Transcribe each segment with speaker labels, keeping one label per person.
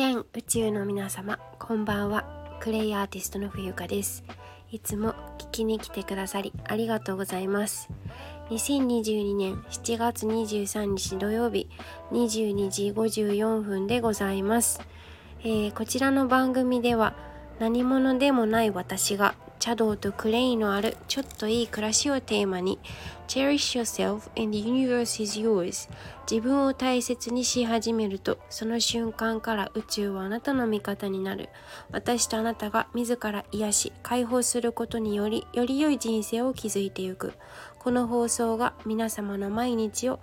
Speaker 1: 全宇宙の皆様こんばんは。クレイアーティストの冬香です。いつも聞きに来てくださりありがとうございます。2022年7月23日土曜日22時54分でございます、えー、こちらの番組では何者でもない私が茶道とクレイのあるちょっといい暮らしをテーマに Cherish yourself and the universe is yours 自分を大切にし始めるとその瞬間から宇宙はあなたの味方になる。私とあなたが自ら癒し解放することによりより良い人生を築いていく。この放送が皆様の毎日を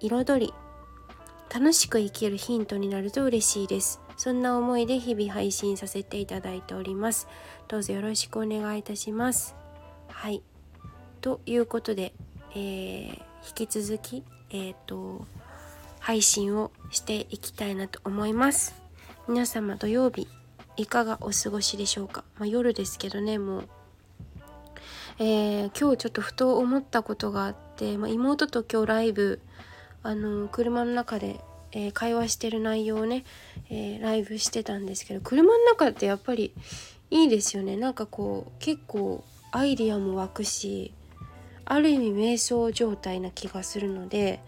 Speaker 1: 彩り楽しく生きるヒントになると嬉しいです。そんな思いで日々配信させていただいております。どうぞよろしくお願いいたします。はい。ということで、えー、引き続きえっ、ー、と配信をしていきたいなと思います。皆様土曜日いかがお過ごしでしょうか、まあ、夜ですけどねもう。えー、今日ちょっとふと思ったことがあって、まあ、妹と今日ライブあの車の中でえー、会話してる内容をね、えー、ライブしてたんですけど車の中ってやっぱりいいですよねなんかこう結構アイディアも湧くしある意味瞑想状態な気がするので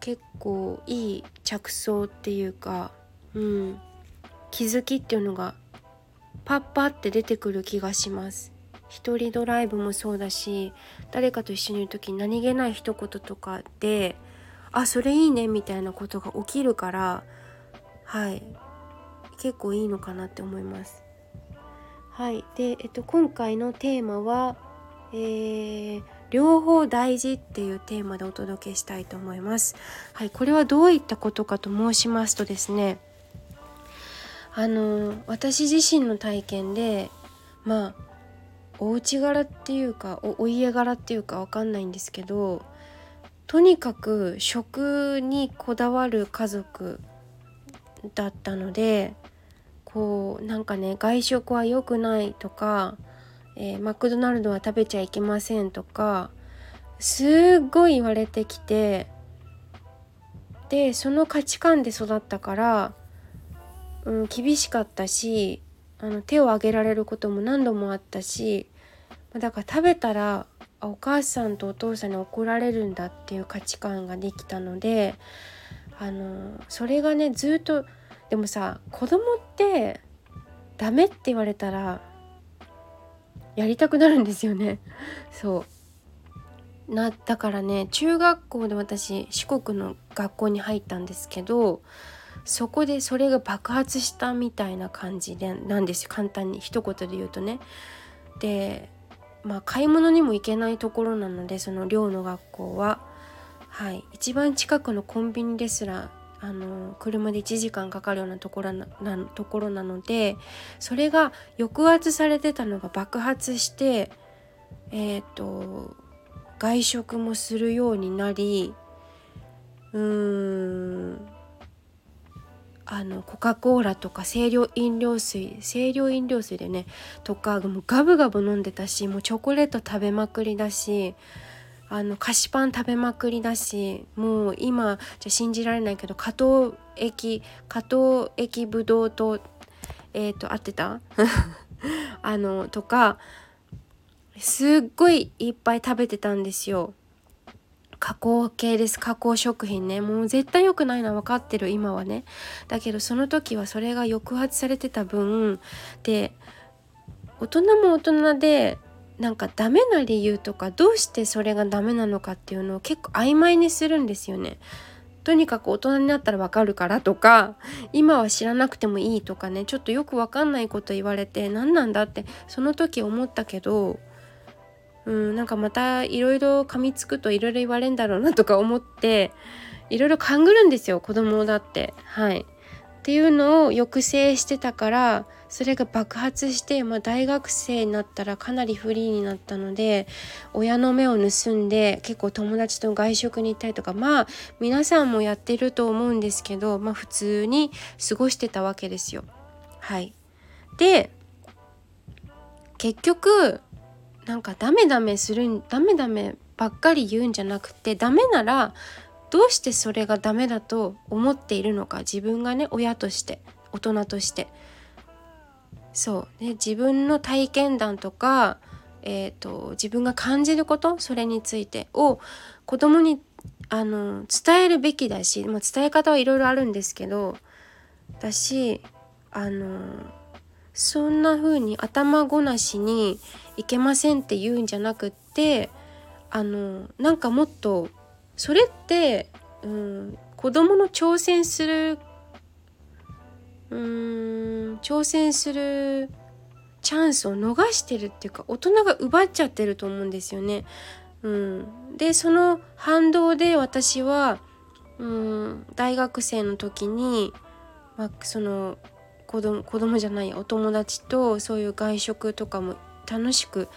Speaker 1: 結構いい着想っていうか、うん、気づきっていうのがパッパって出てくる気がします。一人ドライブもそうだし誰かと一緒にいる時に何気ない一言とかであそれいいねみたいなことが起きるからはい結構いいのかなって思います。はいで、えっと、今回のテーマは、えー、両方大事っていうテーマでお届けしたいと思います。はい、これはどういったことかと申しますとですねあの私自身の体験でまあお家柄っていうかおお家柄っていうかわかんないんですけどとにかく食にこだわる家族だったのでこうなんかね外食は良くないとか、えー、マクドナルドは食べちゃいけませんとかすっごい言われてきてでその価値観で育ったから、うん、厳しかったしあの手を挙げられることも何度もあったしだから食べたらお母さんとお父さんに怒られるんだっていう価値観ができたのであのそれがねずっとでもさ子供ってダメって言われたらやりたくなるんですよね。そう。なだからね中学校で私四国の学校に入ったんですけどそこでそれが爆発したみたいな感じでなんですよ。簡単に一言で言うとね。でまあ、買い物にも行けないところなのでその寮の学校は、はい、一番近くのコンビニですらあの車で1時間かかるようなところななところなのでそれが抑圧されてたのが爆発してえっ、ー、と外食もするようになりうーんあのコカ・コーラとか清涼飲料水清涼飲料水でねとかもうガブガブ飲んでたしもうチョコレート食べまくりだしあの菓子パン食べまくりだしもう今じゃ信じられないけど加藤駅加藤駅ぶどうとえっ、ー、と合ってた？あのとかすっごいいっぱい食べてたんですよ。加工系です。加工食品ね。もう絶対良くないのは分かってる。今はね。だけどその時はそれが抑圧されてた分で大人も大人でなんかダメな理由とかどうしてそれがダメなのかっていうのを結構曖昧にするんですよね。とにかく大人になったらわかるからとか今は知らなくてもいいとかね。ちょっとよくわかんないこと言われて何なんだってその時思ったけどうん、なんかまたいろいろ噛みつくといろいろ言われんだろうなとか思っていろいろ勘ぐるんですよ子供だって。はい。っていうのを抑制してたからそれが爆発して、まあ、大学生になったらかなりフリーになったので親の目を盗んで結構友達と外食に行ったりとかまあ皆さんもやってると思うんですけど、まあ、普通に過ごしてたわけですよ。はい、で結局なんかダメダメするんダメダメばっかり言うんじゃなくてダメならどうしてそれがダメだと思っているのか自分がね親として大人として。そうね自分の体験談とか、えーと、自分が感じることそれについてを子供にあの伝えるべきだし、まあ、伝え方はいろいろあるんですけどだしあのそんな風に頭ごなしにいけませんって言うんじゃなくってあのなんかもっとそれって、うん、子供の挑戦するうん挑戦するチャンスを逃してるっていうか大人が奪っちゃってると思うんですよね。うん、でその反動で私は、うん、大学生の時に、まあ、その子供子供じゃないお友達とそういう外食とかも楽しく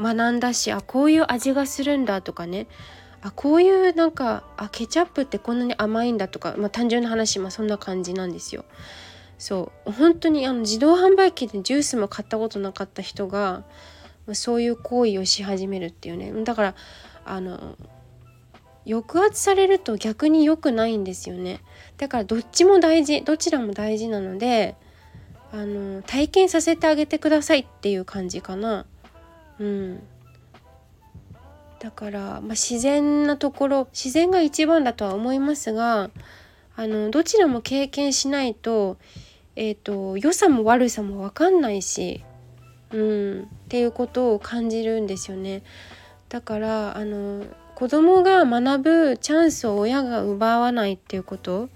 Speaker 1: 学んだしあこういう味がするんだとかね。あこういうなんかあケチャップってこんなに甘いんだとか、まあ、単純な話、まあ、そんな感じなんですよ。そう。本当にあの自動販売機でジュースも買ったことなかった人がそういう行為をし始めるっていうね。だからあの抑圧されると逆に良くないんですよね。だからどっちも大事どちらも大事なのであの体験させてあげてくださいっていう感じかなうんだから、まあ、自然なところ自然が一番だとは思いますがあのどちらも経験しないと,、えーと、良さも悪さも分かんないし、うん、っていうことを感じるんですよね。だからあの子供が学ぶチャンスを親が奪わないっていうこと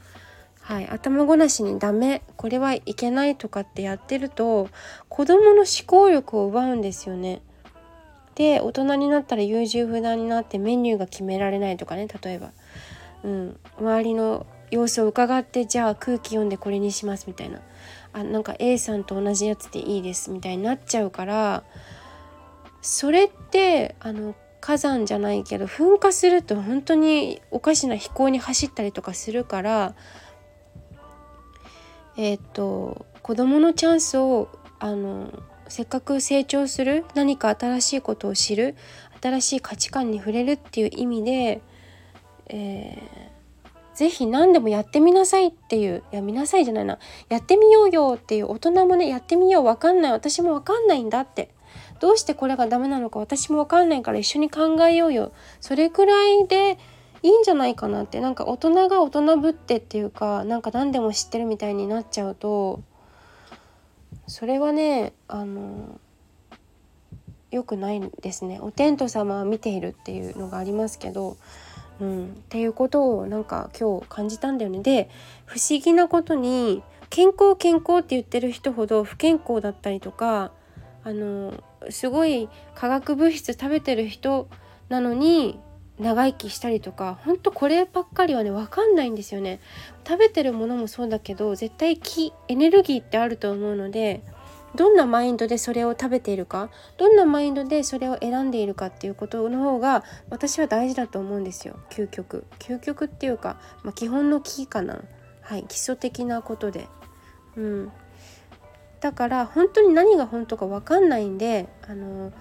Speaker 1: はい、頭ごなしにダメこれはいけないとかってやってると子どもの思考力を奪うんですよね。で大人になったら優柔不断になってメニューが決められないとかね例えば、うん、周りの様子を伺ってじゃあ空気読んでこれにしますみたいなあなんか A さんと同じやつでいいですみたいになっちゃうからそれってあの火山じゃないけど噴火すると本当におかしな飛行に走ったりとかするからえっ、と子どものチャンスをあのせっかく成長する何か新しいことを知る新しい価値観に触れるっていう意味で、えー、ぜひ何でもやってみなさいっていういや見なさいじゃないな。やってみようよっていう大人もねやってみよう分かんない。私も分かんないんだって。どうしてこれがダメなのか私も分かんないから一緒に考えようよ。それくらいでいいんじゃないかなってなんか大人が大人ぶってっていうかなんか何でも知ってるみたいになっちゃうとそれはねあの良くないですね。お天道様は見ているっていうのがありますけど、うん、っていうことをなんか今日感じたんだよね。で不思議なことに健康健康って言ってる人ほど不健康だったりとかあのすごい化学物質食べてる人なのに長生きしたりとかほんとこればっかりはね分かんないんですよね。食べてるものもそうだけど絶対気エネルギーってあると思うのでどんなマインドでそれを食べているかどんなマインドでそれを選んでいるかっていうことの方が私は大事だと思うんですよ。究極。究極っていうか、まあ、基本のキーかな。はい基礎的なことで。うん。だから本当に何が本当か分かんないんであの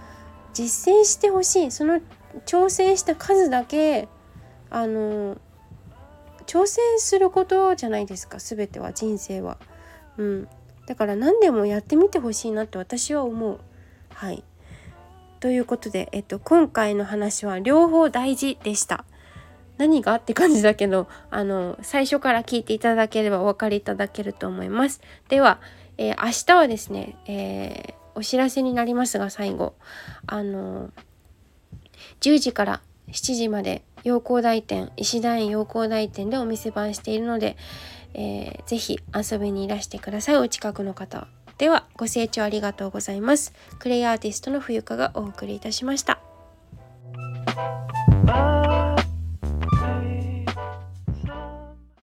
Speaker 1: 実践してほしい。その挑戦した数だけあの挑戦することじゃないですか全ては人生は。うん、だから何でもやってみてほしいなって私は思う。はいということで、えっと、今回の話は両方大事でした。何が？って感じだけどあの最初から聞いていただければお分かりいただけると思います。では、えー、明日はですね、えー、お知らせになりますが最後あの10時から7時まで陽光台店石田園陽光台店でお店番しているので、えー、ぜひ遊びにいらしてください。お近くの方ではご清聴ありがとうございます。クレイアーティストの冬香がお送りいたしました。